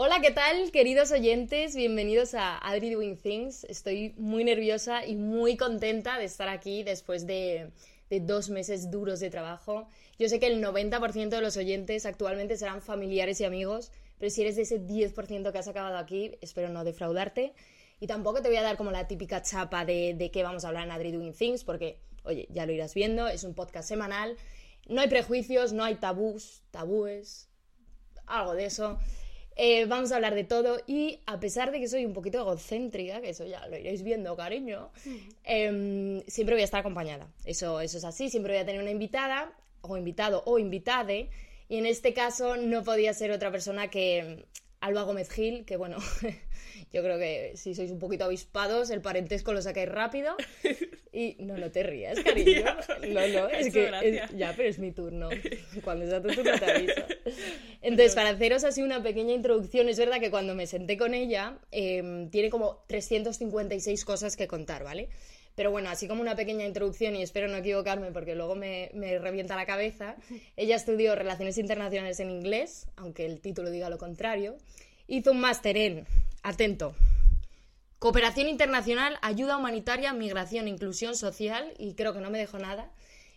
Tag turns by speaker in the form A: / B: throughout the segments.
A: Hola, ¿qué tal, queridos oyentes? Bienvenidos a Adri Doing Things. Estoy muy nerviosa y muy contenta de estar aquí después de, dos meses duros de trabajo. Yo sé que el 90% de los oyentes actualmente serán familiares y amigos, pero si eres de ese 10% que has acabado aquí, espero no defraudarte. Y tampoco te voy a dar como la típica chapa de, de qué vamos a hablar en Adri Doing Things, porque, oye, ya lo irás viendo, es un podcast semanal. No hay prejuicios, no hay tabús, tabúes, algo de eso. Eh, vamos a hablar de todo y a pesar de que soy un poquito egocéntrica, que eso ya lo iréis viendo, cariño, em, siempre voy a estar acompañada. Eso, eso es así, siempre voy a tener una invitada, o invitado, o invitade, y en este caso no podía ser otra persona que Alba Gómez Gil, que bueno, yo creo que si sois un poquito avispados, el parentesco lo sacáis rápido. Y no, no te rías, cariño. No, no, es que es- ya, pero es mi turno. Cuando sea tu turno te aviso. Entonces, para haceros así una pequeña introducción, es verdad que cuando me senté con ella, eh, tiene como 356 cosas que contar, ¿vale? Pero bueno, así como una pequeña introducción, y espero no equivocarme porque luego me, me revienta la cabeza, ella estudió Relaciones Internacionales en inglés, aunque el título diga lo contrario, hizo un máster en, atento, Cooperación Internacional, Ayuda Humanitaria, Migración, Inclusión Social, y creo que no me dejo nada.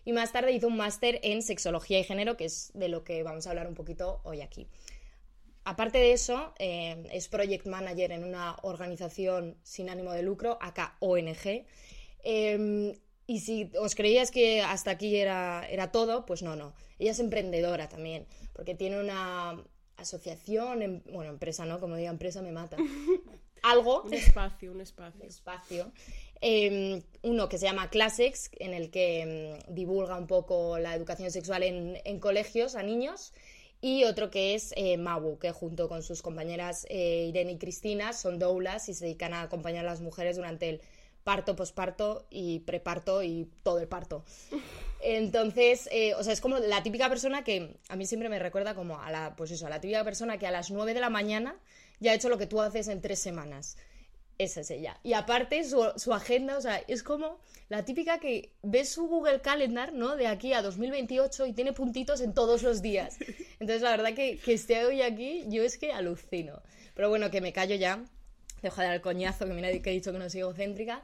A: Y más tarde hizo un máster en Sexología y Género, que es de lo que vamos a hablar un poquito hoy aquí. Aparte de eso, eh, es Project Manager en una organización sin ánimo de lucro, acá ONG. Eh, y si os creíais que hasta aquí era, era todo, pues no, no. Ella es emprendedora también, porque tiene una asociación, em- bueno, empresa no, como diga empresa me mata. Algo,
B: Un espacio, un espacio.
A: espacio. eh, uno que se llama Classex, en el que mm, divulga un poco la educación sexual en, en colegios a niños. Y otro que es eh, Mabu, que junto con sus compañeras eh, Irene y Cristina son doulas y se dedican a acompañar a las mujeres durante el parto, posparto y preparto y todo el parto. Entonces, eh, o sea, es como la típica persona que a mí siempre me recuerda como a la, pues eso, a la típica persona que a las 9 de la mañana ya ha hecho lo que tú haces en tres semanas. Esa es ella. Y aparte, su, agenda, o sea, es como la típica que ves su Google Calendar, ¿no? De aquí a 2028 y tiene puntitos en todos los días. Entonces, la verdad que, que esté hoy aquí, yo es que alucino. Pero bueno, que me callo ya. Dejo de el coñazo que mira que he dicho que no soy egocéntrica.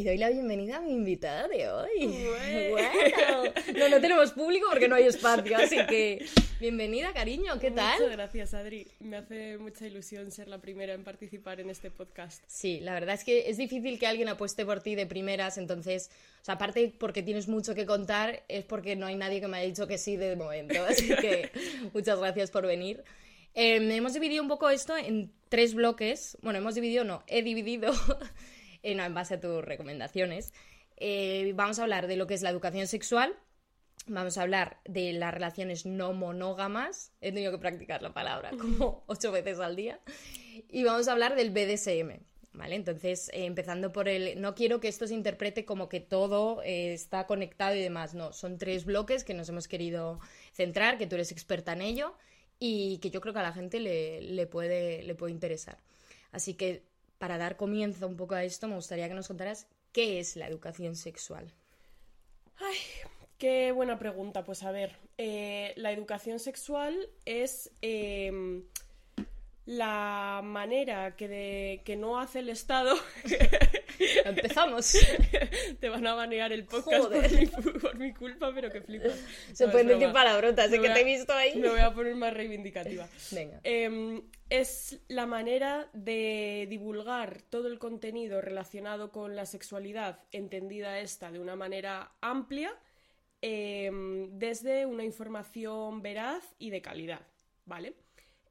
A: Y doy la bienvenida a mi invitada de hoy.
B: Bue-
A: Bueno. No, no tenemos público porque no hay espacio, así que bienvenida, cariño, ¿qué tal?
B: Muchas gracias, Adri. Me hace mucha ilusión ser la primera en participar en este podcast.
A: Sí, la verdad es que es difícil que alguien apueste por ti de primeras, entonces, o sea, aparte porque tienes mucho que contar, es porque no hay nadie que me haya dicho que sí de momento, así que muchas gracias por venir. Eh, hemos dividido un poco esto en tres bloques, bueno, hemos dividido, no, he dividido en, en base a tus recomendaciones. Eh, vamos a hablar de lo que es la educación sexual, Vamos a hablar de las relaciones no monógamas. He tenido que practicar la palabra como ocho veces al día. Y vamos a hablar del BDSM. ¿Vale? Entonces, eh, empezando por el. No quiero que esto se interprete como que todo eh, está conectado y demás. No, son tres bloques que nos hemos querido centrar, que tú eres experta en ello y que yo creo que a la gente le, le puede, le puede interesar. Así que, para dar comienzo un poco a esto, me gustaría que nos contaras qué es la educación sexual.
B: Ay, qué buena pregunta. Pues a ver, eh, la educación sexual es em, la manera que, de, que no hace el Estado.
A: Empezamos.
B: Te van a banear el podcast por mi, por mi culpa, pero que flipas.
A: Se
B: No,
A: pueden
B: es
A: decir
B: broma.
A: palabrotas,
B: Me
A: que te he visto ahí.
B: Me voy a poner más reivindicativa.
A: Venga.
B: Em, es la manera de divulgar todo el contenido relacionado con la sexualidad, entendida esta de una manera amplia, em, desde una información veraz y de calidad, ¿vale?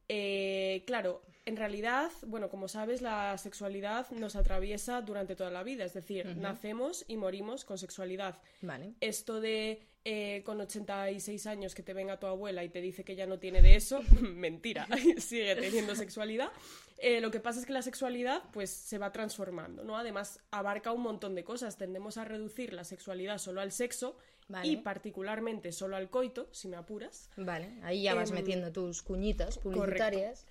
B: Eh, claro, en realidad, bueno, como sabes, la sexualidad nos atraviesa durante toda la vida, es decir, nacemos y morimos con sexualidad.
A: Vale.
B: Esto de eh, con 86 años que te venga tu abuela y te dice que ya no tiene de eso, mentira, sigue teniendo sexualidad. Eh, lo que pasa es que la sexualidad pues se va transformando, ¿no? Además abarca un montón de cosas, tendemos a reducir la sexualidad solo al sexo
A: Vale.
B: y particularmente solo al coito, si me apuras.
A: Vale, ahí ya vas
B: Em,
A: metiendo tus cuñitas publicitarias.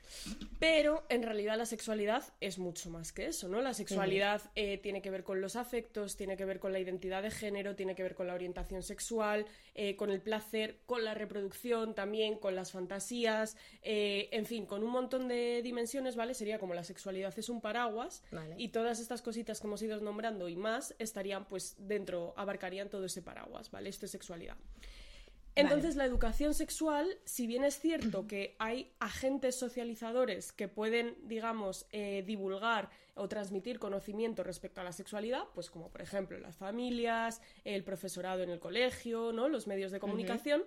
B: Pero en realidad la sexualidad es mucho más que eso, ¿no? La sexualidad eh, tiene que ver con los afectos, tiene que ver con la identidad de género, tiene que ver con la orientación sexual, eh, con el placer, con la reproducción también, con las fantasías, eh, en fin, con un montón de dimensiones, ¿vale? Sería como la sexualidad es un paraguas y todas estas cositas que hemos ido nombrando y más estarían pues dentro, abarcarían todo ese paraguas, ¿vale? Esto es sexualidad. Entonces, la educación sexual, si bien es cierto que hay agentes socializadores que pueden, digamos, eh, divulgar o transmitir conocimiento respecto a la sexualidad, pues como por ejemplo las familias, el profesorado en el colegio, ¿no? los medios de comunicación,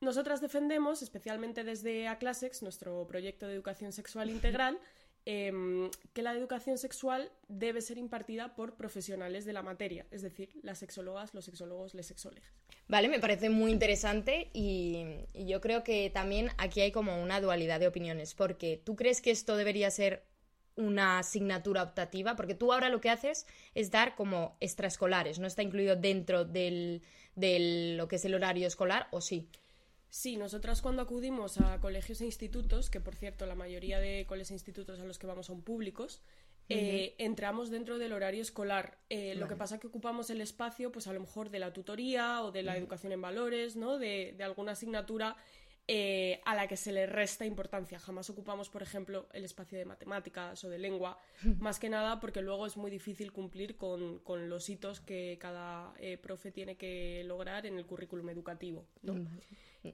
B: nosotras defendemos, especialmente desde ACLASEX, nuestro proyecto de educación sexual integral, Em, que la educación sexual debe ser impartida por profesionales de la materia, es decir, las sexólogas, los sexólogos, les sexólogas.
A: Vale, me parece muy interesante y, yo creo que también aquí hay como una dualidad de opiniones, porque tú crees que esto debería ser una asignatura optativa, porque tú ahora lo que haces es dar como extraescolares, no está incluido dentro del, de lo que es el horario escolar, ¿o sí?
B: Sí, nosotras cuando acudimos a colegios e institutos, que por cierto la mayoría de colegios e institutos a los que vamos son públicos, eh, entramos dentro del horario escolar. Eh, lo que pasa es que ocupamos el espacio, pues a lo mejor de la tutoría o de la educación en valores, ¿no? De, alguna asignatura eh, a la que se le resta importancia. Jamás ocupamos, por ejemplo, el espacio de matemáticas o de lengua, más que nada porque luego es muy difícil cumplir con, los hitos que cada profe tiene que lograr en el currículum educativo. ¿no?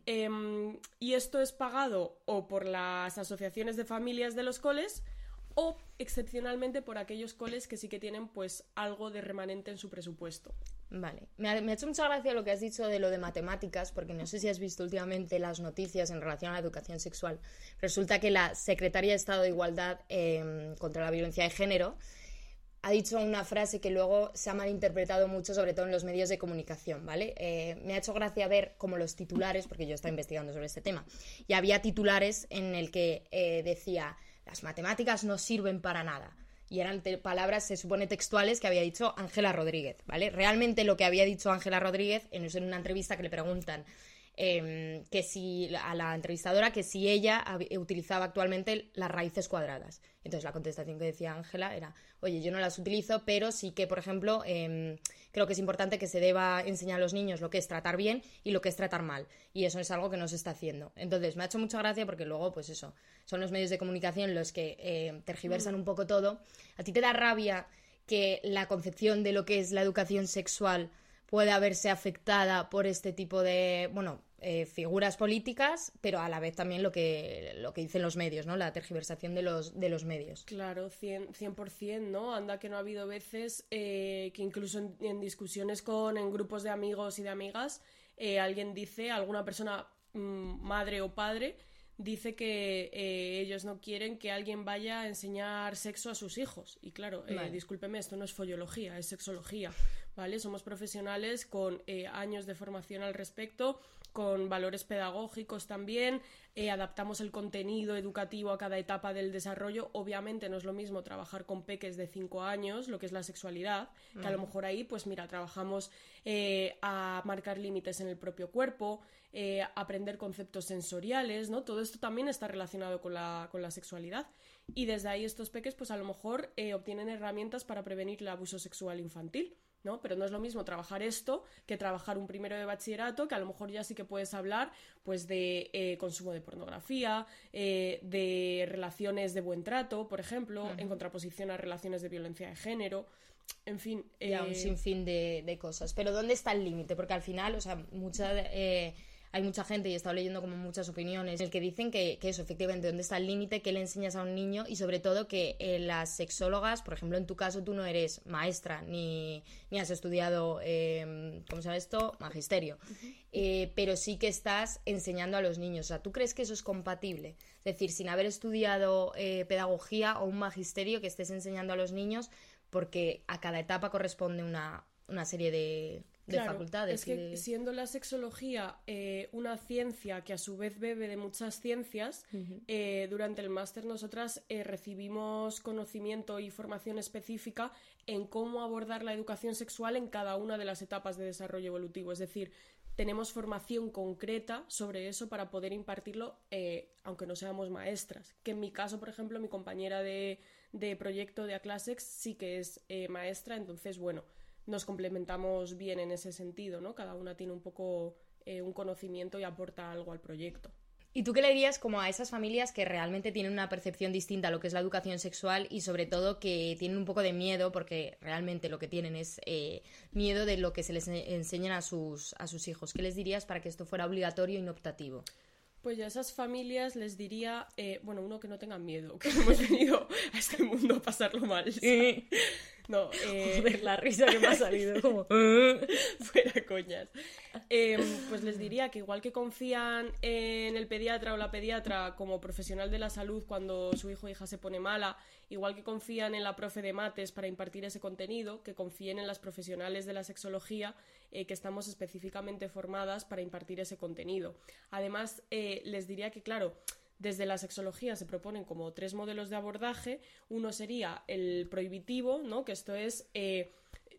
B: Em, y esto es pagado o por las asociaciones de familias de los coles o excepcionalmente por aquellos coles que sí que tienen pues algo de remanente en su presupuesto.
A: Vale, me ha, hecho mucha gracia lo que has dicho de lo de matemáticas, porque no sé si has visto últimamente las noticias en relación a la educación sexual. Resulta que la Secretaría de Estado de Igualdad em, contra la Violencia de Género ha dicho una frase que luego se ha malinterpretado mucho, sobre todo en los medios de comunicación, ¿vale? Eh, me ha hecho gracia ver como los titulares, porque yo estaba investigando sobre este tema, y había titulares en el que eh, decía, las matemáticas no sirven para nada. Y eran palabras, se supone, textuales que había dicho Ángela Rodríguez, ¿vale? Realmente lo que había dicho Ángela Rodríguez en una entrevista que le preguntan Em, que si a la entrevistadora que si ella utilizaba actualmente las raíces cuadradas. Entonces la contestación que decía Ángela era, oye, yo no las utilizo, pero sí que, por ejemplo, em, creo que es importante que se deba enseñar a los niños lo que es tratar bien y lo que es tratar mal. Y eso es algo que no se está haciendo. Entonces me ha hecho mucha gracia porque luego, pues eso, son los medios de comunicación los que em, tergiversan un poco todo. A ti te da rabia que la concepción de lo que es la educación sexual pueda verse afectada por este tipo de, bueno, eh, figuras políticas, pero a la vez también lo que, lo que dicen los medios, ¿no? La tergiversación de los, de los medios.
B: Claro, 100%, 100% ¿no? Anda que no ha habido veces eh, que incluso en, discusiones con, en grupos de amigos y de amigas, eh, alguien dice, alguna persona, mm, madre o padre, dice que ellos no quieren que alguien vaya a enseñar sexo a sus hijos. Y claro, discúlpeme, esto no es follología, es sexología, ¿vale? Somos profesionales con años de formación al respecto con valores pedagógicos también, eh, adaptamos el contenido educativo a cada etapa del desarrollo. Obviamente no es lo mismo trabajar con peques de 5 años, lo que es la sexualidad, que a lo mejor ahí, pues mira, trabajamos eh, a marcar límites en el propio cuerpo, eh, aprender conceptos sensoriales, ¿no? Todo esto también está relacionado con la, con la sexualidad. Y desde ahí estos peques, pues a lo mejor obtienen herramientas para prevenir el abuso sexual infantil. ¿No? Pero no es lo mismo trabajar esto que trabajar un primero de bachillerato, que a lo mejor ya sí que puedes hablar pues de eh, consumo de pornografía, eh, de relaciones de buen trato, por ejemplo, en contraposición a relaciones de violencia de género. En fin.
A: Ya, un eh, sinfín de, de, cosas. Pero ¿dónde está el límite? Porque al final, o sea, mucha hay mucha gente, y he estado leyendo como muchas opiniones, el que dicen que, eso, efectivamente, dónde está el límite, qué le enseñas a un niño y sobre todo que eh, las sexólogas, por ejemplo, en tu caso tú no eres maestra ni, ni has estudiado, eh, ¿cómo se llama esto? Magisterio. Eh, pero sí que estás enseñando a los niños. O sea, ¿tú crees que eso es compatible? Es decir, sin haber estudiado eh, pedagogía o un magisterio que estés enseñando a los niños porque a cada etapa corresponde una, una serie de de facultades.
B: Es que siendo la sexología eh, una ciencia que a su vez bebe de muchas ciencias, eh, durante el máster nosotras eh, recibimos conocimiento y formación específica en cómo abordar la educación sexual en cada una de las etapas de desarrollo evolutivo. Es decir, tenemos formación concreta sobre eso para poder impartirlo, eh, aunque no seamos maestras. Que en mi caso, por ejemplo, mi compañera de, proyecto de Aclasex sí que es maestra, entonces, bueno, nos complementamos bien en ese sentido, ¿no? Cada una tiene un poco eh, un conocimiento y aporta algo al proyecto.
A: ¿Y tú qué le dirías como a esas familias que realmente tienen una percepción distinta a lo que es la educación sexual y sobre todo que tienen un poco de miedo porque realmente lo que tienen es eh, miedo de lo que se les enseñan a sus, a sus hijos? ¿Qué les dirías para que esto fuera obligatorio y no optativo?
B: Pues ya a esas familias les diría, eh, bueno, uno que no tengan miedo, que hemos venido a este mundo a pasarlo mal.
A: No, eh... la risa que me ha salido, como... Fuera
B: coñas. Em, pues les diría que igual que confían en el pediatra o la pediatra como profesional de la salud cuando su hijo o hija se pone mala, igual que confían en la profe de mates para impartir ese contenido, que confíen en las profesionales de la sexología eh, que estamos específicamente formadas para impartir ese contenido. Además, eh, les diría que, claro, desde la sexología se proponen como tres modelos de abordaje. Uno sería el prohibitivo, ¿no? que esto es eh,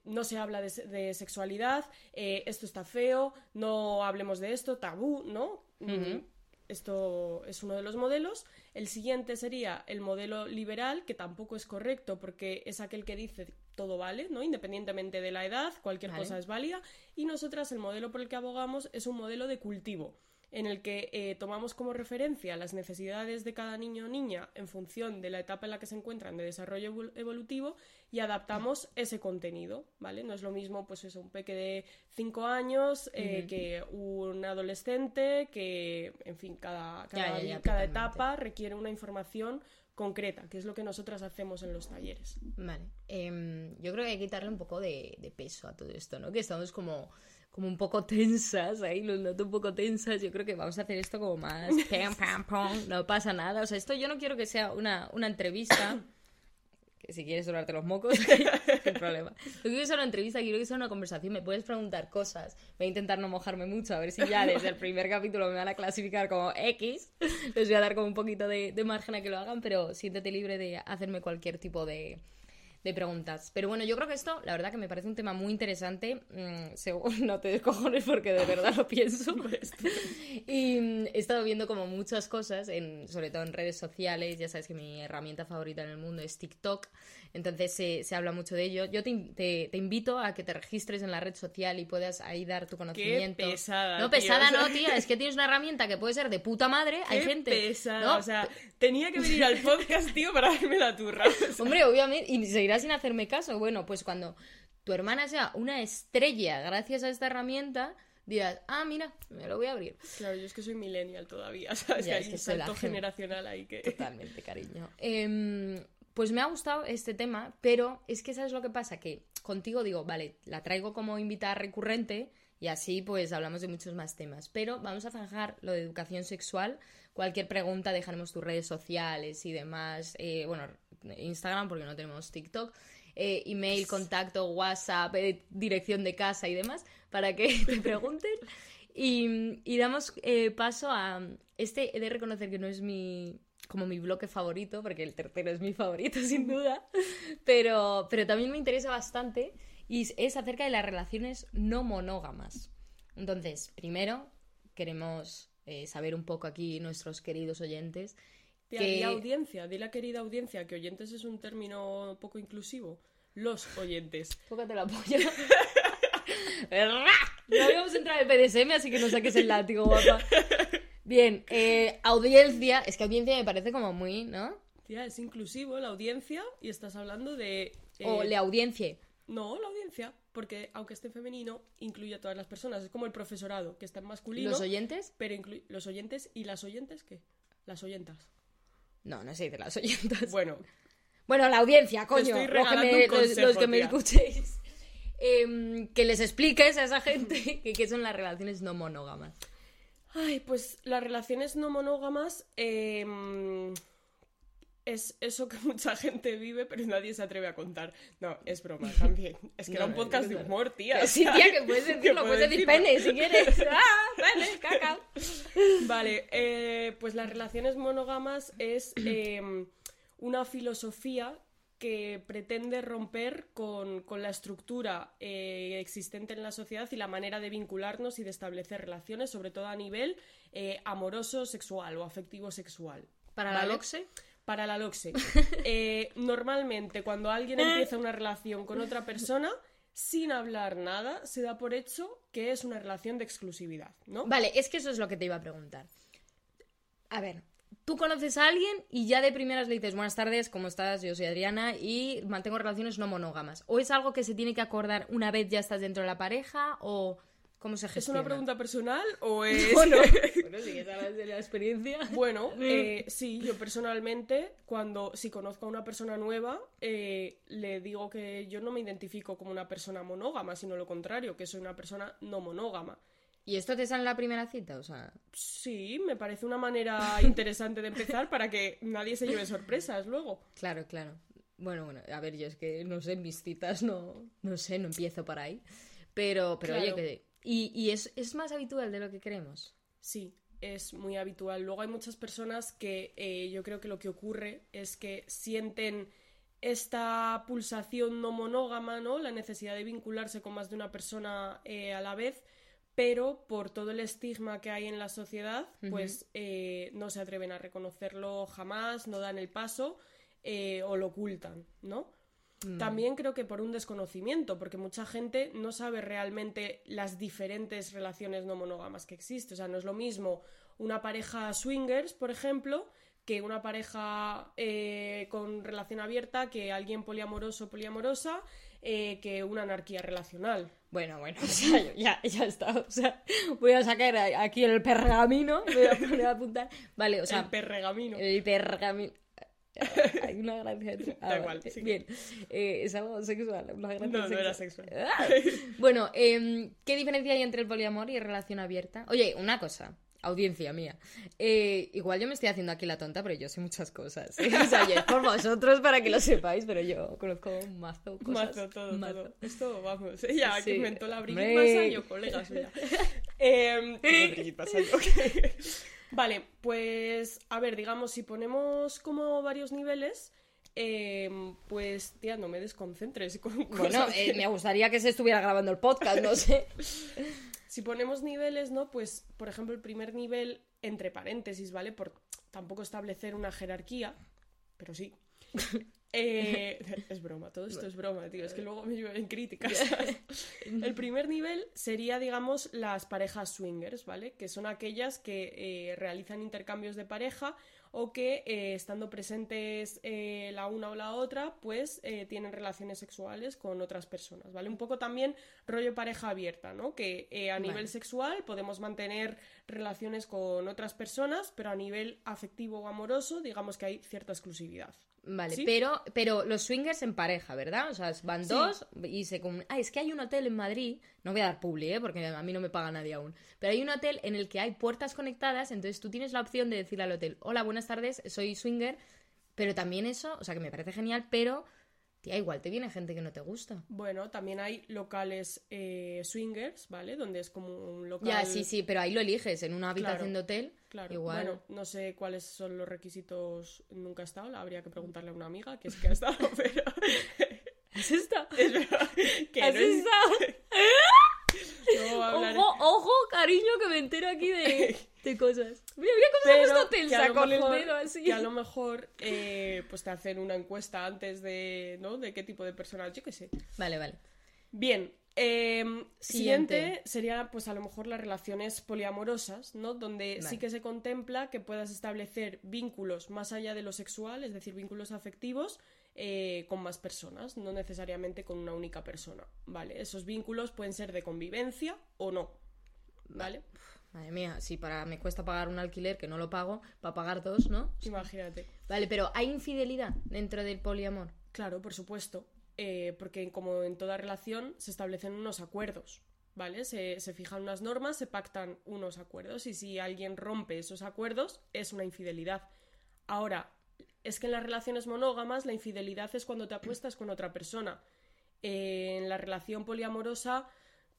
B: no se habla de, sexualidad, eh, esto está feo, no hablemos de esto, tabú, ¿no? Mm, esto es uno de los modelos. El siguiente sería el modelo liberal, que tampoco es correcto porque es aquel que dice todo vale, ¿no? Independientemente de la edad, cualquier cosa es válida. Y nosotras el modelo por el que abogamos es un modelo de cultivo en el que eh, tomamos como referencia las necesidades de cada niño o niña en función de la etapa en la que se encuentran de desarrollo evolutivo y adaptamos ese contenido, ¿vale? No es lo mismo, pues eso, un peque de 5 años eh, que un adolescente, que, en fin, cada, cada, etapa requiere una información concreta, que es lo que nosotras hacemos en los talleres.
A: Vale. Em, yo creo que hay que quitarle un poco de, de peso a todo esto, ¿no? Que estamos como como un poco tensas, ahí los noto un poco tensas. Yo creo que vamos a hacer esto como más pam, pam, pam, no pasa nada. O sea, esto yo no quiero que sea una, una entrevista. Si quieres sobrarte los mocos, sin problema. Yo quiero sea una entrevista, quiero que sea una conversación. Me puedes preguntar cosas. Voy a intentar no mojarme mucho, a ver si ya desde el primer capítulo me van a clasificar como X. Les voy a dar como un poquito de, de margen a que lo hagan, pero siéntete libre de hacerme cualquier tipo de, de preguntas. Pero bueno, yo creo que esto, la verdad que me parece un tema muy interesante. Mm, no te descojones porque de verdad lo pienso. y mm, he estado viendo como muchas cosas, en, sobre todo en redes sociales. Ya sabes que mi herramienta favorita en el mundo es TikTok. Entonces se, habla mucho de ello. Yo te, invito a que te registres en la red social y puedas ahí dar tu conocimiento.
B: Qué pesada.
A: No, pesada no, tía. Es que tienes una herramienta que puede ser de puta madre. Hay gente.
B: Pesada. O sea, tenía que venir al podcast, tío, para darme la turra.
A: Hombre, obviamente. Y sin hacerme caso. Bueno, pues cuando tu hermana sea una estrella gracias a esta herramienta dirás, ah, mira, me lo voy a abrir.
B: Claro, yo es que soy millennial todavía, ¿sabes? que hay un salto generacional ahí que...
A: Totalmente, cariño. Eh, pues me ha gustado este tema, pero es que sabes lo que pasa, que contigo digo, vale, la traigo como invitada recurrente y así pues hablamos de muchos más temas, pero vamos a zanjar lo de educación sexual. Cualquier pregunta dejaremos tus redes sociales y demás, eh, bueno, Instagram porque no tenemos TikTok, eh, email, contacto, WhatsApp, eh, dirección de casa y demás, para que te pregunten. Y, y damos paso a... Este he de reconocer que no es mi, como mi bloque favorito, porque el tercero es mi favorito sin duda, pero, pero también me interesa bastante y es acerca de las relaciones no monógamas. Entonces, primero, queremos eh, saber un poco aquí nuestros queridos oyentes.
B: que... audiencia, di la querida audiencia, que oyentes es un término poco inclusivo. Los oyentes.
A: Tócate la polla. no habíamos entrado en PDSM, así que no saques el látigo, guapa. Bien, eh, audiencia. Es que audiencia me parece como muy, ¿no?
B: Tía, es inclusivo la audiencia y estás hablando de.
A: o la audiencia.
B: No, la audiencia. Porque aunque esté femenino, incluye a todas las personas. Es como el profesorado, que está en masculino.
A: ¿Los oyentes?
B: Pero incluye. ¿Los oyentes y las oyentes qué? Las oyentas.
A: No, no sé de las oyentas.
B: Bueno.
A: Bueno, la audiencia, coño. Los que, me, los, que me, escuchéis. Em, que les expliques a esa gente que qué son las relaciones no monógamas.
B: Ay, pues las relaciones no monógamas em, es eso que mucha gente vive, pero nadie se atreve a contar. No, es broma también. Es que era un podcast de humor, tía.
A: Sí, tía, que puedes decirlo, puedes decir pene si quieres. ¡Ah! Pene, caca.
B: Vale, eh, pues las relaciones monógamas es em, una filosofía que pretende romper con, la estructura eh, existente en la sociedad y la manera de vincularnos y de establecer relaciones, sobre todo a nivel eh, amoroso, sexual o afectivo sexual.
A: ¿Para la LOXE?
B: Para la LOXE. Eh, normalmente, cuando alguien empieza una relación con otra persona, sin hablar nada, se da por hecho que es una relación de exclusividad, ¿no?
A: Vale, es que eso es lo que te iba a preguntar. A ver, tú conoces a alguien y ya de primeras le dices buenas tardes, ¿cómo estás? Yo soy Adriana y mantengo relaciones no monógamas. ¿O es algo que se tiene que acordar una vez ya estás dentro de la pareja o cómo se gestiona?
B: ¿Es una pregunta personal o es...?
A: bueno, bueno si quieres de la experiencia.
B: Bueno, eh, sí, yo personalmente, cuando si conozco a una persona nueva, eh, le digo que yo no me identifico como una persona monógama, sino lo contrario, que soy una persona no monógama.
A: ¿Y esto te sale en la primera cita? O sea...
B: Sí, me parece una manera interesante de empezar para que nadie se lleve sorpresas luego.
A: Claro, claro. Bueno, bueno, a ver, yo es que no sé, mis citas no, no sé, no empiezo por ahí. Pero, pero oye, que... ¿Y, es, es, más habitual de lo que creemos?
B: Sí, es muy habitual. Luego hay muchas personas que eh, yo creo que lo que ocurre es que sienten esta pulsación no monógama, ¿no? La necesidad de vincularse con más de una persona eh, a la vez pero por todo el estigma que hay en la sociedad, pues eh, no se atreven a reconocerlo jamás, no dan el paso eh, o lo ocultan, ¿no? Mm. También creo que por un desconocimiento, porque mucha gente no sabe realmente las diferentes relaciones no monógamas que existen. O sea, no es lo mismo una pareja swingers, por ejemplo, que una pareja eh, con relación abierta, que alguien poliamoroso o poliamorosa, que una anarquía relacional.
A: Bueno, bueno, o sea, ya, ya está. O sea, voy a sacar aquí el pergamino, voy a poner a apuntar. Vale, o sea.
B: El pergamino.
A: El pergamino. Hay una gracia.
B: da igual. Sí.
A: Bien. Eh, es algo sexual. Una
B: no, no era sexual.
A: Ah. bueno, eh, ¿qué diferencia hay entre el poliamor y relación abierta? Oye, una cosa audiencia mía. Eh, igual yo me estoy haciendo aquí la tonta, pero yo sé muchas cosas. ¿eh? O sea, yo por vosotros para que lo sepáis, pero yo conozco mazo cosas.
B: Mazo, todo, todo. Esto, vamos, ella que inventó la Brigitte Masayo, colega suya. eh, Brigitte Masayo, Vale, pues, a ver, digamos, si ponemos como varios niveles... Eh, pues, tía, no me desconcentres con
A: Bueno, eh, me gustaría que se estuviera grabando el podcast, no sé.
B: Si ponemos niveles, ¿no? Pues, por ejemplo, el primer nivel, entre paréntesis, ¿vale? Por tampoco establecer una jerarquía, pero sí. Eh, es broma, todo esto es broma, tío. Es que luego me en críticas. el primer nivel sería, digamos, las parejas swingers, ¿vale? Que son aquellas que eh, realizan intercambios de pareja o que eh, estando presentes la una o la otra, pues tienen relaciones sexuales con otras personas, ¿vale? Un poco también rollo pareja abierta, ¿no? Que a nivel sexual podemos mantener relaciones con otras personas, pero a nivel afectivo o amoroso, digamos que hay cierta exclusividad.
A: Vale, pero, pero los swingers en pareja, ¿verdad? O sea, van dos y se... Ah, es que hay un hotel en Madrid, no voy a dar publi, ¿eh? Porque a mí no me paga nadie aún, pero hay un hotel en el que hay puertas conectadas, entonces tú tienes la opción de decirle al hotel, hola, buenas tardes, soy swinger, pero también eso, o sea, que me parece genial, pero Tía, igual te viene gente que no te gusta.
B: Bueno, también hay locales eh, swingers, ¿vale? Donde es como un local.
A: Ya, sí, sí, pero ahí lo eliges, en una habitación de hotel.
B: Claro,
A: igual.
B: Bueno, no sé cuáles son los requisitos. Nunca he estado, habría que preguntarle a una amiga que es que ha estado, pero.
A: ¿Has estado?
B: Es verdad. Que
A: ¿Has
B: no
A: estado? ojo, ojo, cariño, que me entero aquí de, de cosas. Mira, mira cómo se ha puesto tensa con el dedo así.
B: Que a lo mejor eh, pues te hacen una encuesta antes de, ¿no? De qué tipo de personas, yo qué sé.
A: Vale, vale.
B: Bien, em, siguiente. sería pues a lo mejor las relaciones poliamorosas, ¿no? Donde sí que se contempla que puedas establecer vínculos más allá de lo sexual, es decir, vínculos afectivos, eh, con más personas, no necesariamente con una única persona, ¿vale? Esos vínculos pueden ser de convivencia o no, ¿vale?
A: Madre mía, si para me cuesta pagar un alquiler que no lo pago, para pagar dos, ¿no?
B: Imagínate.
A: Vale, pero ¿hay infidelidad dentro del poliamor?
B: Claro, por supuesto, eh, porque como en toda relación se establecen unos acuerdos, ¿vale? Se, se, fijan unas normas, se pactan unos acuerdos y si alguien rompe esos acuerdos es una infidelidad. Ahora, es que en las relaciones monógamas la infidelidad es cuando te apuestas con otra persona. Eh, en la relación poliamorosa,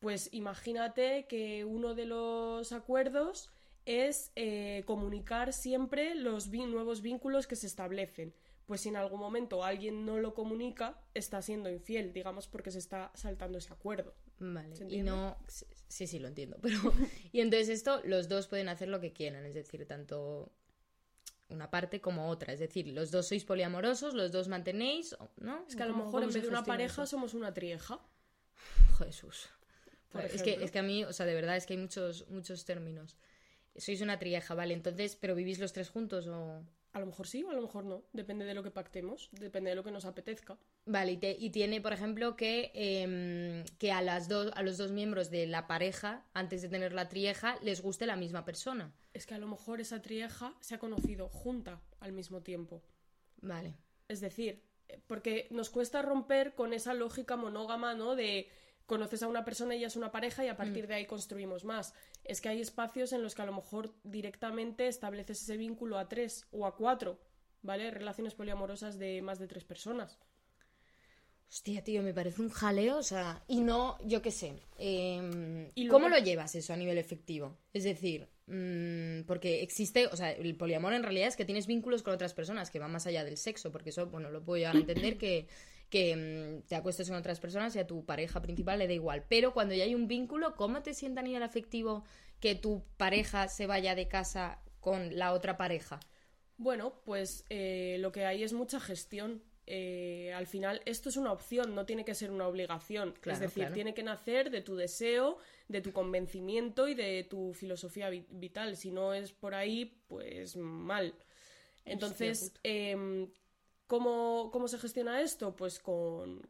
B: pues imagínate que uno de los acuerdos es eh, comunicar siempre los nuevos vínculos que se establecen. Pues si en algún momento alguien no lo comunica, está siendo infiel, digamos, porque se está saltando ese acuerdo.
A: Vale, y no. Sí, sí, lo entiendo. Pero. y entonces esto, los dos pueden hacer lo que quieran, es decir, tanto una parte como otra. Es decir, los dos sois poliamorosos, los dos mantenéis, ¿no?
B: Es que a lo mejor en vez de una pareja somos una trieja.
A: Jesús. Es, que, es que a mí, o sea, de verdad es que hay muchos, muchos términos. Sois una trieja, vale. Entonces, ¿pero vivís los tres juntos o...?
B: A lo mejor sí o a lo mejor no. Depende de lo que pactemos, depende de lo que nos apetezca.
A: Vale, y, tiene, por ejemplo, que, em, que a, las dos, a los dos miembros de la pareja, antes de tener la trieja, les guste la misma persona.
B: Es que a lo mejor esa trieja se ha conocido junta al mismo tiempo.
A: Vale.
B: Es decir, eh, porque nos cuesta romper con esa lógica monógama, ¿no? De conoces a una persona y ya es una pareja y a partir mm. de ahí construimos más. Es que hay espacios en los que a lo mejor directamente estableces ese vínculo a tres o a cuatro, ¿vale? Relaciones poliamorosas de más de tres personas.
A: Hostia, tío, me parece un jaleo, o sea, y no, yo qué sé. Em, ¿Y ¿Cómo lo llevas eso a nivel efectivo? Es decir, mm, porque existe, o sea, el poliamor en realidad es que tienes vínculos con otras personas que van más allá del sexo, porque eso, bueno, lo puedo llegar a entender que, que mm, te acuestes con otras personas y a tu pareja principal le da igual. Pero cuando ya hay un vínculo, ¿cómo te sienta a nivel afectivo que tu pareja se vaya de casa con la otra pareja?
B: Bueno, pues eh, lo que hay es mucha gestión eh, al final esto es una opción, no tiene que ser una obligación. es decir, tiene que nacer de tu deseo, de tu convencimiento y de tu filosofía vital. Si no es por ahí, pues mal. Entonces, ¿cómo, se gestiona esto? Pues con,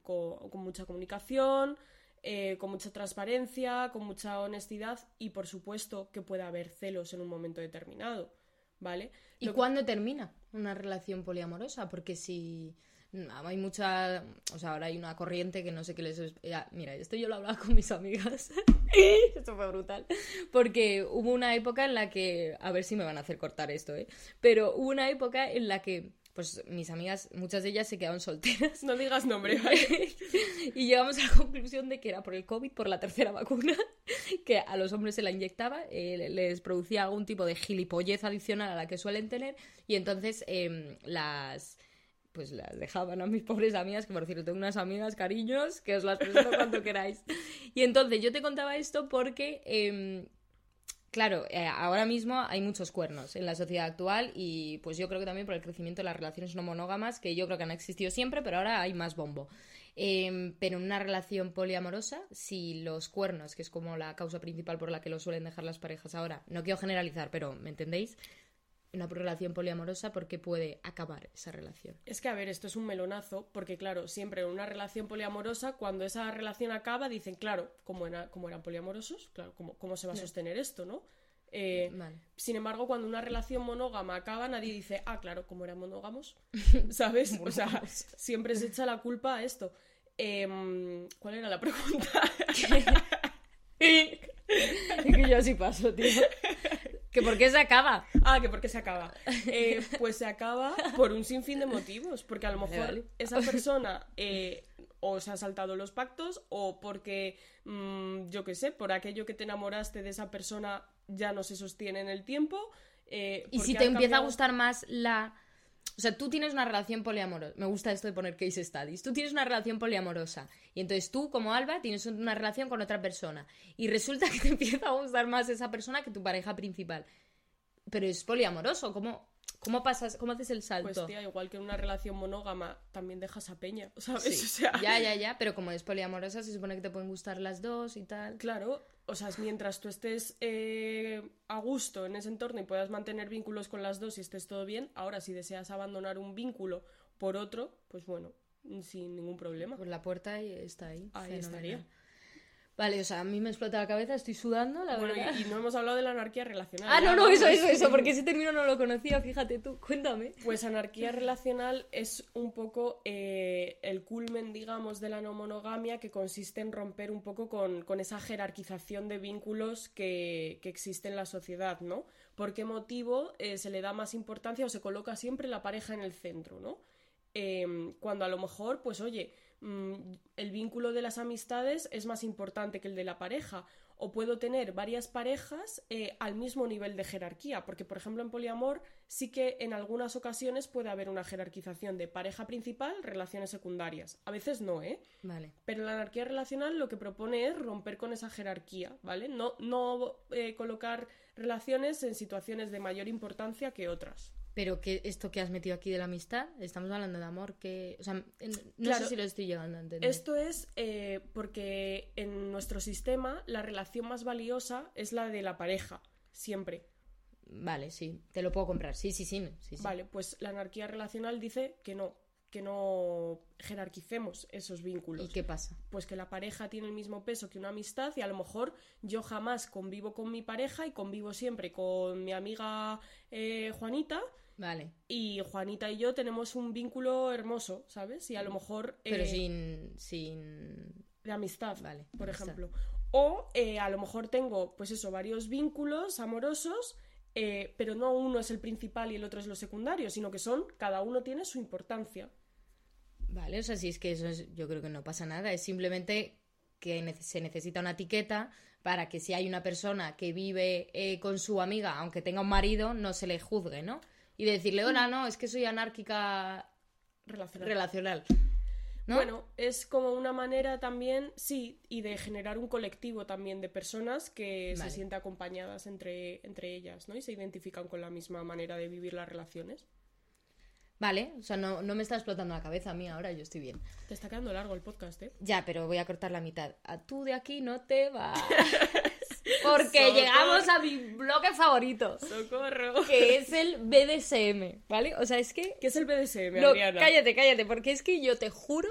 B: mucha comunicación, eh, con mucha transparencia, con mucha honestidad y, por supuesto, que pueda haber celos en un momento determinado. ¿Vale?
A: ¿Y cuándo termina una relación poliamorosa? Porque si hay mucha, o sea, ahora hay una corriente que no sé qué les... mira, esto yo lo hablaba con mis amigas. esto fue brutal. Porque hubo una época en la que, a ver si me van a hacer cortar esto, ¿eh? Pero hubo una época en la que pues mis amigas, muchas de ellas se quedaron solteras.
B: No digas nombre,
A: y llegamos a la conclusión de que era por el COVID, por la tercera vacuna, que a los hombres se la inyectaba, eh, les producía algún tipo de gilipollez adicional a la que suelen tener, y entonces em, las pues las dejaban a mis pobres amigas, que por cierto tengo unas amigas, cariños, que os las presento cuando queráis. Y entonces yo te contaba esto porque, em, claro, eh, ahora mismo hay muchos cuernos en la sociedad actual y pues yo creo que también por el crecimiento de las relaciones no monógamas, que yo creo que han existido siempre, pero ahora hay más bombo. Em, pero en una relación poliamorosa, si los cuernos, que es como la causa principal por la que lo suelen dejar las parejas ahora, no quiero generalizar, pero ¿me entendéis? Una relación poliamorosa porque puede acabar esa relación.
B: Es que, a ver, esto es un melonazo, porque claro, siempre en una relación poliamorosa, cuando esa relación acaba, dicen, claro, como, era, como eran poliamorosos, claro, ¿cómo, cómo se va a sostener esto, no? Eh, sin embargo, cuando una relación monógama acaba, nadie dice, ah, claro, como eran monógamos, ¿sabes? o sea, siempre se echa la culpa a esto. Em, ¿Cuál era la pregunta?
A: es que yo así paso, tío. ¿Que por qué se acaba?
B: Ah, que por qué se acaba. Eh, pues se acaba por un sinfín de motivos. Porque a lo mejor esa persona eh, o se ha saltado los pactos o porque, mm, yo qué sé, por aquello que te enamoraste de esa persona ya no se sostiene en el tiempo. Eh,
A: y si te empieza a gustar más la... O sea, tú tienes una relación poliamorosa. Me gusta esto de poner case studies. Tú tienes una relación poliamorosa. Y entonces tú, como Alba, tienes una relación con otra persona. Y resulta que te empieza a gustar más esa persona que tu pareja principal. Pero es poliamoroso. ¿Cómo, cómo pasas, cómo haces el salto?
B: Pues tía, igual que en una relación monógama, también dejas a peña, ¿sabes?
A: Ya, ya, ya. Pero como es poliamorosa, se supone que te pueden gustar las dos y tal.
B: Claro o sea, mientras tú estés eh, a gusto en ese entorno y puedas mantener vínculos con las dos y estés todo bien, ahora si deseas abandonar un vínculo por otro, pues bueno, sin ningún problema.
A: Pues la puerta está ahí.
B: Ahí estaría.
A: Vale, o sea, a mí me explota la cabeza, estoy sudando, la
B: bueno,
A: verdad.
B: Y, no hemos hablado de la anarquía relacional.
A: Ah, no, no, eso, eso, eso, porque ese término no lo conocía, fíjate tú, cuéntame.
B: Pues anarquía relacional es un poco eh, el culmen, digamos, de la no monogamia que consiste en romper un poco con, esa jerarquización de vínculos que, existe en la sociedad, ¿no? ¿Por qué motivo eh, se le da más importancia o se coloca siempre la pareja en el centro, ¿no? Em, cuando a lo mejor, pues oye, Mm, el vínculo de las amistades es más importante que el de la pareja o puedo tener varias parejas eh, al mismo nivel de jerarquía, porque por ejemplo en poliamor sí que en algunas ocasiones puede haber una jerarquización de pareja principal, relaciones secundarias. A veces no, ¿eh?
A: Vale.
B: Pero la anarquía relacional lo que propone es romper con esa jerarquía, ¿vale? No, no eh, colocar relaciones en situaciones de mayor importancia que otras.
A: Pero que esto que has metido aquí de la amistad, estamos hablando de amor, que... O sea, no sé si lo estoy llegando a entender.
B: Esto es eh, porque en nuestro sistema la relación más valiosa es la de la pareja, siempre.
A: Vale, sí, te lo puedo comprar. Sí, sí, sí, sí, sí.
B: Vale, pues la anarquía relacional dice que no, que no jerarquicemos esos vínculos.
A: ¿Y qué pasa?
B: Pues que la pareja tiene el mismo peso que una amistad y a lo mejor yo jamás convivo con mi pareja y convivo siempre con mi amiga eh, Juanita.
A: Vale.
B: Y Juanita y yo tenemos un vínculo hermoso, ¿sabes? Y a lo mejor...
A: Pero eh, sin, sin...
B: De amistad, vale, por ejemplo. O eh, a lo mejor tengo, pues eso, varios vínculos amorosos pero no uno es el principal y el otro es lo secundario, sino que son, cada uno tiene su importancia.
A: Vale, o sea, si es que eso es, yo creo que no pasa nada, es simplemente que se necesita una etiqueta para que si hay una persona que vive eh, con su amiga, aunque tenga un marido, no se le juzgue, ¿no? Y decirle, hola, no, es que soy anárquica relacional.
B: Bueno, es como una manera también, sí, y de generar un colectivo también de personas que se sienten acompañadas entre, entre ellas, ¿no? Y se identifican con la misma manera de vivir las relaciones.
A: Vale, o sea, no, me está explotando la cabeza a mí ahora, yo estoy bien.
B: Te está quedando largo el podcast, ¿eh?
A: Ya, pero voy a cortar la mitad. A tú de aquí no te vas. Porque llegamos a mi bloque favorito.
B: ¡Socorro!
A: Que es el BDSM, ¿vale? O sea, es que...
B: ¿Qué es el BDSM,
A: no, Cállate, cállate, porque es que yo te juro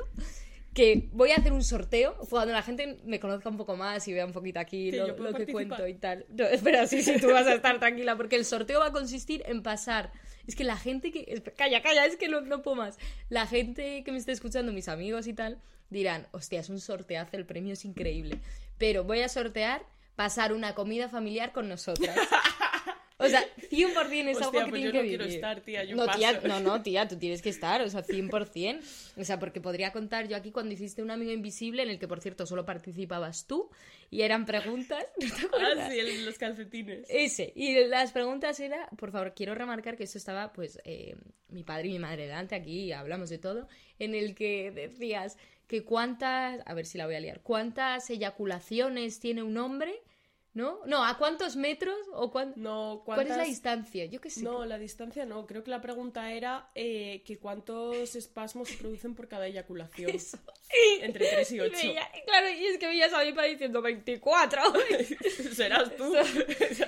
A: que voy a hacer un sorteo cuando la gente me conozca un poco más y vea un poquito aquí lo, que cuento y tal. No, espera, sí, sí, tú vas a estar tranquila, porque el sorteo va a consistir en pasar es que la gente que... Calla, calla, es que no, no puedo más. La gente que me está escuchando, mis amigos y tal, dirán, hostia, es un sorteazo, el premio es increíble. Pero voy a sortear pasar una comida familiar con nosotras. O sea, 100% es algo que pues tiene que vivir.
B: Estar, tía,
A: no, tía, no, no, tía, tú tienes que estar, o sea, 100%. O sea, porque podría contar yo aquí cuando hiciste un amigo invisible, en el que, por cierto, solo participabas tú, y eran preguntas...
B: ah, sí, los calcetines.
A: Ese, y las preguntas era, por favor, quiero remarcar que eso estaba, pues, eh, mi padre y mi madre delante, aquí hablamos de todo, en el que decías que cuántas, a ver si la voy a liar, cuántas eyaculaciones tiene un hombre ¿No? No, ¿a cuántos metros o
B: no,
A: cuál es la distancia? Yo qué sé.
B: No, la distancia no. Creo que la pregunta era eh, que cuántos espasmos se producen por cada eyaculación. Entre 3 y 8.
A: claro, y es que veías a mi padre diciendo 24.
B: Serás tú.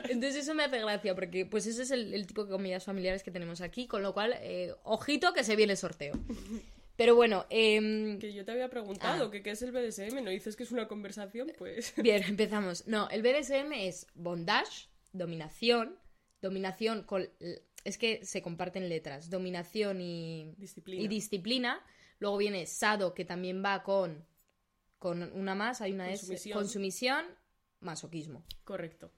A: Entonces eso me hace gracia, porque pues ese es el, tipo de comidas familiares que tenemos aquí, con lo cual, eh, ojito que se viene el sorteo. Pero bueno. Eh...
B: Que yo te había preguntado ah. que qué es el BDSM, ¿no dices que es una conversación? Pues.
A: Bien, empezamos. No, el BDSM es bondage, dominación, dominación con. Es que se comparten letras. Dominación y
B: disciplina.
A: y disciplina. Luego viene sado, que también va con. Con una más, hay una
B: consumición.
A: S. Consumición, masoquismo.
B: Correcto.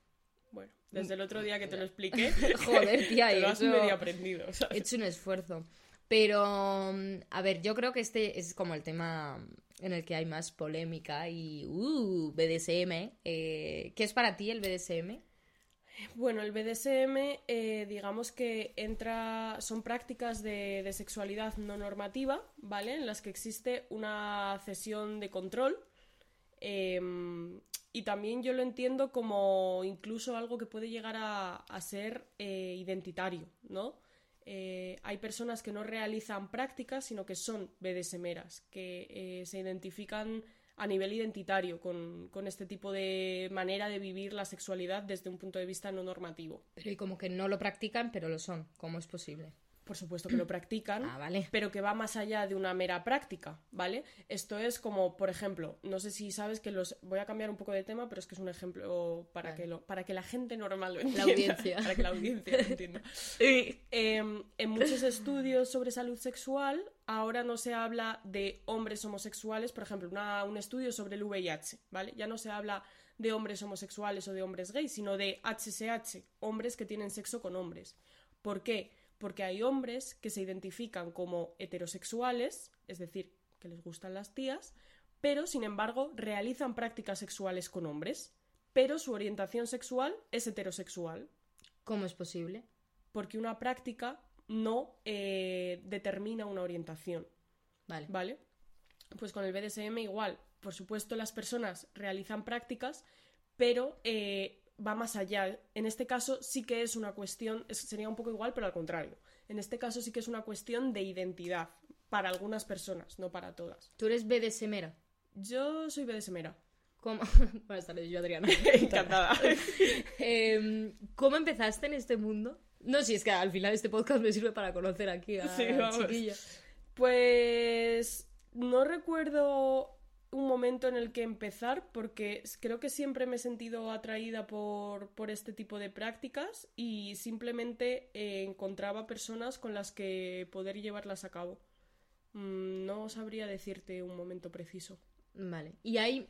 B: Bueno, desde el otro día que te lo expliqué.
A: Joder, tía,
B: te lo has medio aprendido.
A: He hecho un esfuerzo. Pero, mm, a ver, yo creo que este es como el tema en el que hay más polémica y, uh, BDSM. Eh, ¿Qué es para ti el BDSM?
B: Bueno, el BDSM, eh, digamos que entra, son prácticas de, sexualidad no normativa, ¿vale? En las que existe una cesión de control. Em, y también yo lo entiendo como incluso algo que puede llegar a, a ser eh, identitario, ¿no? Eh, hay personas que no realizan prácticas, sino que son BDSMeras, que eh, se identifican a nivel identitario con, con, este tipo de manera de vivir la sexualidad desde un punto de vista no normativo.
A: Pero y como que no lo practican, pero lo son. ¿Cómo es posible?
B: Por supuesto que lo practican,
A: ah, vale.
B: pero que va más allá de una mera práctica, ¿vale? Esto es como, por ejemplo, no sé si sabes que los... Voy a cambiar un poco de tema, pero es que es un ejemplo para, que, lo... para que la gente normal lo entienda.
A: La audiencia.
B: Para que la audiencia lo entienda. Em, en muchos estudios sobre salud sexual, ahora no se habla de hombres homosexuales, por ejemplo, un estudio sobre el VIH, ¿vale? Ya no se habla de hombres homosexuales o de hombres gays, sino de HSH, hombres que tienen sexo con hombres. ¿Por qué? Porque hay hombres que se identifican como heterosexuales, es decir, que les gustan las tías, pero sin embargo realizan prácticas sexuales con hombres. pero su orientación sexual es heterosexual.
A: ¿Cómo es posible?
B: Porque una práctica no eh, determina una orientación.
A: Vale.
B: ¿Vale? Pues con el BDSM igual. Por supuesto, las personas realizan prácticas, pero eh, va más allá. En este caso sí que es una cuestión, sería un poco igual, pero al contrario. En este caso sí que es una cuestión de identidad para algunas personas, no para todas.
A: ¿Tú eres BDSMera?
B: Yo soy BDSMera.
A: ¿Cómo? Buenas tardes, yo Adriana.
B: Encantada.
A: Em, ¿Cómo empezaste en este mundo? No, si es que al final este podcast me sirve para conocer aquí a
B: Sí,
A: la
B: vamos.
A: chiquilla.
B: Pues no recuerdo un momento en el que empezar porque creo que siempre me he sentido atraída por, por este tipo de prácticas y simplemente eh, encontraba personas con las que poder llevarlas a cabo. Mm, No sabría decirte un momento preciso.
A: Vale. ¿Y hay,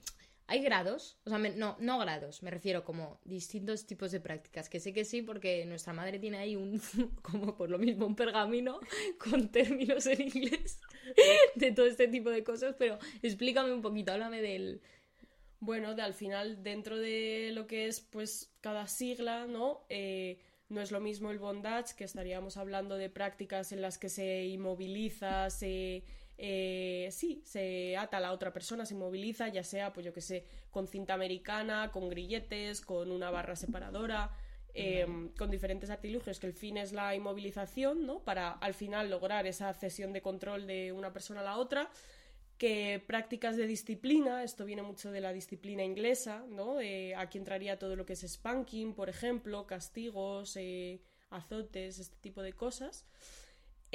A: hay grados? O sea, me- no, no grados, me refiero como distintos tipos de prácticas. Que sé que sí, porque nuestra madre tiene ahí un, como por lo mismo, un pergamino con términos en inglés de todo este tipo de cosas, pero explícame un poquito, háblame del...
B: Bueno, de al final, dentro de lo que es pues cada sigla, ¿no? Eh, no es lo mismo el bondage, que estaríamos hablando de prácticas en las que se inmoviliza, se eh, sí, se ata a la otra persona, se inmoviliza, ya sea, pues yo que sé, con cinta americana, con grilletes, con una barra separadora, eh, con diferentes artilugios, que el fin es la inmovilización, ¿no? Para al final lograr esa cesión de control de una persona a la otra que prácticas de disciplina, esto viene mucho de la disciplina inglesa, ¿no? Eh, aquí entraría todo lo que es spanking, por ejemplo, castigos, eh, azotes, este tipo de cosas.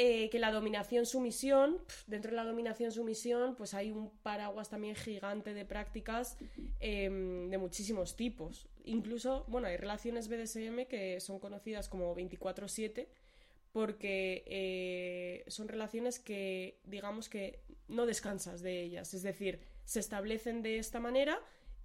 B: Eh, que la dominación-sumisión, dentro de la dominación-sumisión, pues hay un paraguas también gigante de prácticas em, de muchísimos tipos. Incluso, bueno, hay relaciones BDSM que son conocidas como 24-7, porque eh, son relaciones que, digamos que no descansas de ellas, es decir, se establecen de esta manera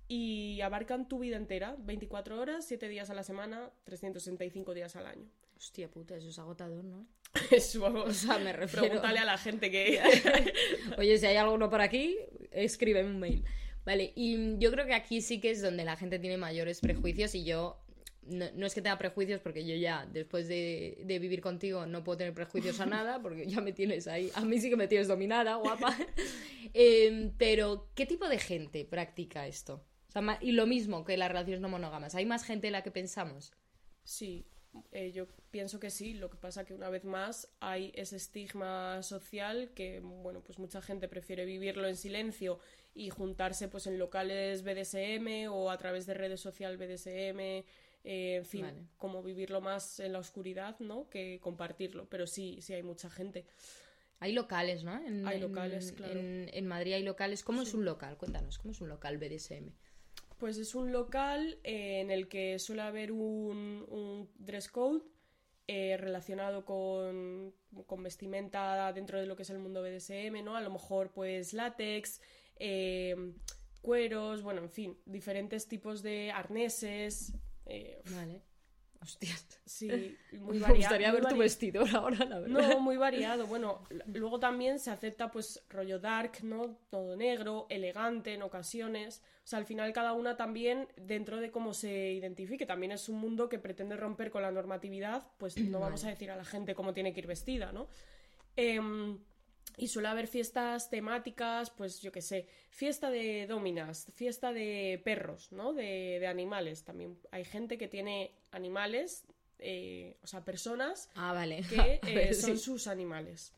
B: y abarcan tu vida entera, 24 horas, 7 días a la semana, 365 días al año.
A: Hostia puta, eso es agotador, ¿no?
B: Vamos,
A: O sea, me refiero...
B: pregúntale a la gente que...
A: Oye, si hay alguno por aquí, escríbeme un mail. Vale, y yo creo que aquí sí que es donde la gente tiene mayores prejuicios y yo no, no es que tenga prejuicios porque yo ya después de, de vivir contigo no puedo tener prejuicios a nada porque ya me tienes ahí, a mí sí que me tienes dominada, guapa. Em, pero, ¿qué tipo de gente practica esto? O sea, ma- y lo mismo que las relaciones no monógamas, ¿hay más gente de la que pensamos?
B: Sí, eh, yo pienso que sí. Lo que pasa que una vez más hay ese estigma social que, bueno, pues mucha gente prefiere vivirlo en silencio y juntarse pues en locales BDSM o a través de redes sociales BDSM, eh, en fin,
A: Vale.
B: como vivirlo más en la oscuridad, ¿no? Que compartirlo. Pero sí, sí hay mucha gente.
A: Hay locales, ¿no? En,
B: Hay
A: en-
B: locales, claro.
A: En, en Madrid hay locales. ¿Cómo es un local? Cuéntanos, ¿cómo es un local BDSM?
B: Pues es un local eh, en el que suele haber un, un dress code eh, relacionado con, con vestimenta dentro de lo que es el mundo BDSM, ¿no? A lo mejor pues látex, eh, cueros, bueno, en fin, diferentes tipos de arneses.
A: Vale. Hostias.
B: sí, muy
A: Me
B: variado.
A: gustaría ver tu vestidor ahora, la verdad.
B: No, muy variado. Bueno, luego también se acepta pues rollo dark, ¿no? Todo negro, elegante en ocasiones. O sea, al final cada una también, dentro de cómo se identifique, también es un mundo que pretende romper con la normatividad, pues no vamos a decir a la gente cómo tiene que ir vestida, ¿no? Em, y suele haber fiestas temáticas, pues yo qué sé, fiesta de dominas, fiesta de perros, ¿no? De, de animales. También hay gente que tiene animales, eh, o sea, personas
A: Ah, vale.
B: que eh, son
A: sí.
B: sus animales,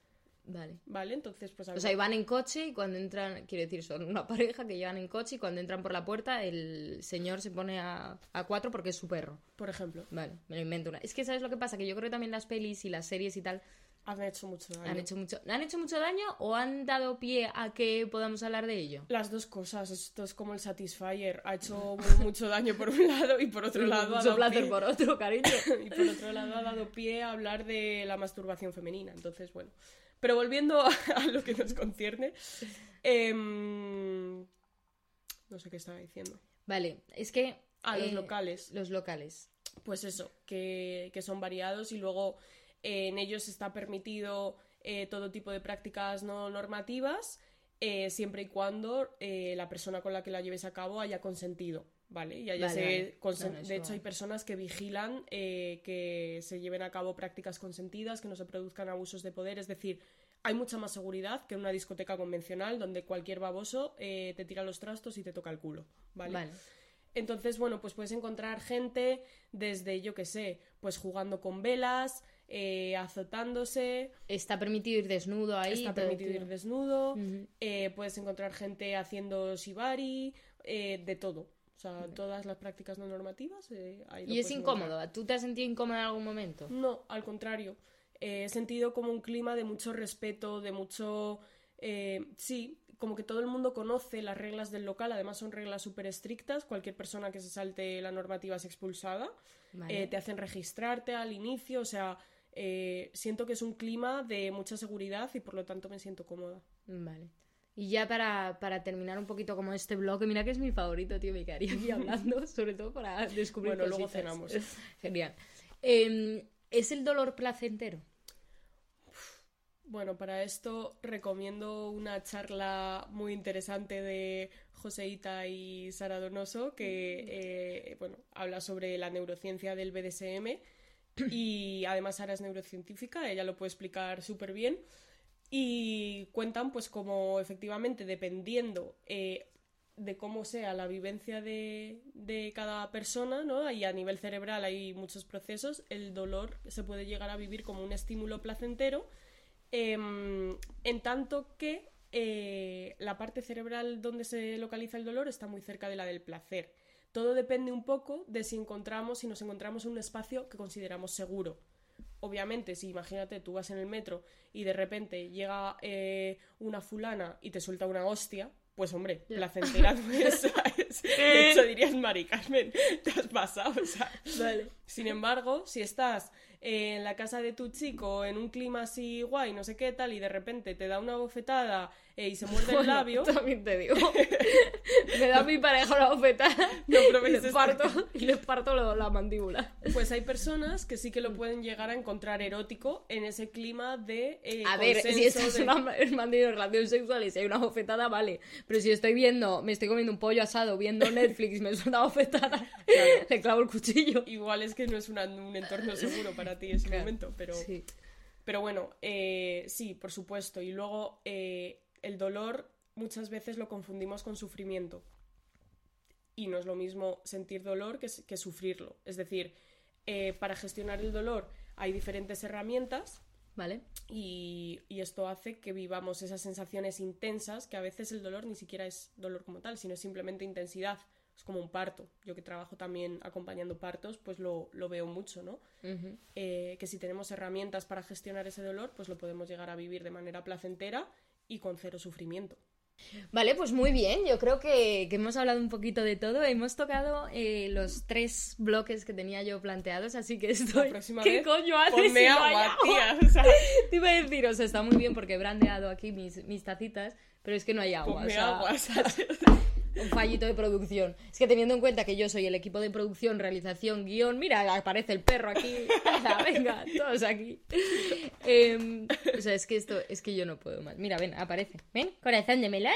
A: Vale.
B: ¿vale? Entonces, pues...
A: O sea, y van en coche y cuando entran, quiero decir, son una pareja que llevan en coche y cuando entran por la puerta el señor se pone a, a cuatro porque es su perro.
B: por ejemplo,
A: Vale, me lo invento una. Es que, ¿sabes lo que pasa? Que yo creo que también las pelis y las series y tal
B: han hecho mucho daño.
A: han hecho mucho, ¿han hecho mucho daño o han dado pie a que podamos hablar de ello?
B: Las dos cosas, esto es como el Satisfyer, ha hecho mu- mucho daño por un lado y por otro lado ha dado pie-
A: por otro, cariño.
B: y por otro lado ha dado pie a hablar de la masturbación femenina. Entonces, bueno. Pero volviendo a, lo que nos concierne, em, no sé qué estaba diciendo.
A: Vale, es que...
B: A los
A: eh,
B: locales.
A: Los locales.
B: pues eso, que, que son variados y luego eh, en ellos está permitido eh, todo tipo de prácticas no normativas, eh, siempre y cuando eh, la persona con la que la lleves a cabo haya consentido. ¿vale? Y
A: Vale,
B: se
A: vale.
B: de hecho, hay personas que vigilan que se lleven a cabo prácticas consentidas, que no se produzcan abusos de poder, es decir, hay mucha más seguridad que en una discoteca convencional donde cualquier baboso te tira los trastos y te toca el culo, ¿vale?
A: Vale.
B: Entonces, bueno, pues puedes encontrar gente desde, yo qué sé, pues jugando con velas, eh, azotándose,
A: Está permitido ir desnudo ahí.
B: está permitido ir desnudo,
A: Ujú.
B: eh, puedes encontrar gente haciendo shibari, eh, de todo. O sea, todas las prácticas no normativas. eh, ahí
A: Y es
B: puedes encontrar.
A: incómodo. ¿Tú te has sentido incómoda en algún momento?
B: No, al contrario. Eh, he sentido como un clima de mucho respeto, de mucho... eh, sí, como que todo el mundo conoce las reglas del local, además son reglas súper estrictas, cualquier persona que se salte la normativa es expulsada,
A: Vale.
B: Eh, te hacen registrarte al inicio, o sea, eh, siento que es un clima de mucha seguridad y por lo tanto me siento cómoda.
A: Vale. Y ya para, para terminar un poquito como este blog, mira que es mi favorito, tío, me quedaría aquí hablando, sobre todo para descubrir
B: Bueno, luego cenamos.
A: Genial. Em, ¿Es el dolor placentero?
B: Bueno, para esto recomiendo una charla muy interesante de Joseita y Sara Donoso, que eh, bueno, habla sobre la neurociencia del BDSM y además Sara es neurocientífica, ella lo puede explicar súper bien y cuentan pues como efectivamente dependiendo eh, de cómo sea la vivencia de, de cada persona, ¿no? Y a nivel cerebral hay muchos procesos, el dolor se puede llegar a vivir como un estímulo placentero Em, en tanto que eh, la parte cerebral donde se localiza el dolor está muy cerca de la del placer. Todo depende un poco de si encontramos, si nos encontramos en un espacio que consideramos seguro. Obviamente, si imagínate, tú vas en el metro y de repente llega eh, una fulana y te suelta una hostia, pues hombre, placentera no es, ¿sabes? De hecho, dirías, Mari Carmen, te has pasado, o sea,
A: Vale.
B: Sin embargo, si estás en la casa de tu chico en un clima así guay, no sé qué tal, y de repente te da una bofetada eh, y se muerde el
A: Bueno,
B: labio,
A: También te digo. Me da mi pareja una bofetada
B: No
A: y
B: probéis
A: le
B: esto.
A: parto, y le parto lo- la mandíbula.
B: pues hay personas que sí que lo pueden llegar a encontrar erótico en ese clima de eh,
A: A ver, si estás
B: de-
A: mantenido relación sexual y si hay una bofetada, vale. Pero si estoy viendo, me estoy comiendo un pollo asado, viendo Netflix y me suena bofetada, le clavo el cuchillo.
B: Igual es que no es una- un entorno seguro para ti ese
A: Claro,
B: momento, pero...
A: Sí.
B: Pero bueno, eh, sí, por supuesto. Y luego eh, el dolor muchas veces lo confundimos con sufrimiento. Y no es lo mismo sentir dolor que, que sufrirlo. Es decir, eh, para gestionar el dolor hay diferentes herramientas
A: ¿Vale?
B: y, y esto hace que vivamos esas sensaciones intensas, que a veces el dolor ni siquiera es dolor como tal, sino simplemente intensidad. Es como un parto. Yo que trabajo también acompañando partos, pues lo, lo veo mucho, ¿no? Eh, que si tenemos herramientas para gestionar ese dolor, pues lo podemos llegar a vivir de manera placentera y con cero sufrimiento.
A: Vale, pues muy bien. Yo creo que, que hemos hablado un poquito de todo. Hemos tocado eh, los tres bloques que tenía yo planteados, así que estoy...
B: La próxima
A: ¿Qué
B: vez,
A: coño haces si
B: agua, tía. O sea,
A: Te iba a decir, o sea, está muy bien porque he brandeado aquí mis, mis tacitas, pero es que no hay agua. o sea,
B: agua, ¿sabes?
A: Un fallito de producción. Es que teniendo en cuenta que yo soy el equipo de producción, realización, guion, mira, aparece el perro aquí. Venga, venga, todos aquí. Em, o sea, es que esto, es que yo no puedo más. Mira, ven, aparece. Ven, corazón de melón.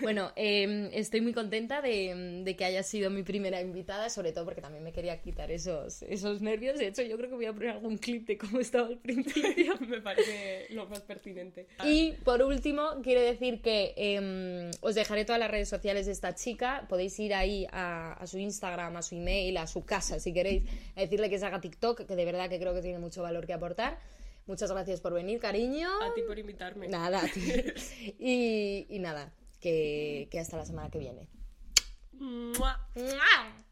A: Bueno, em, estoy muy contenta de, de que hayas sido mi primera invitada, sobre todo porque también me quería quitar esos, esos nervios. De hecho, yo creo que voy a poner algún clip de cómo estaba al principio.
B: Me parece lo más pertinente.
A: Y por último, quiero decir que em, os dejaré todas las redes sociales de esta chica. Podéis ir ahí a, a su Instagram, a su email, a su casa, si queréis, a decirle que se haga TikTok, que de verdad que creo que tiene mucho valor que aportar. Muchas gracias por venir, cariño.
B: A ti por invitarme.
A: Nada, a ti. Y, y nada, que, que hasta la semana que viene.
B: Mua.
A: ¡Mua!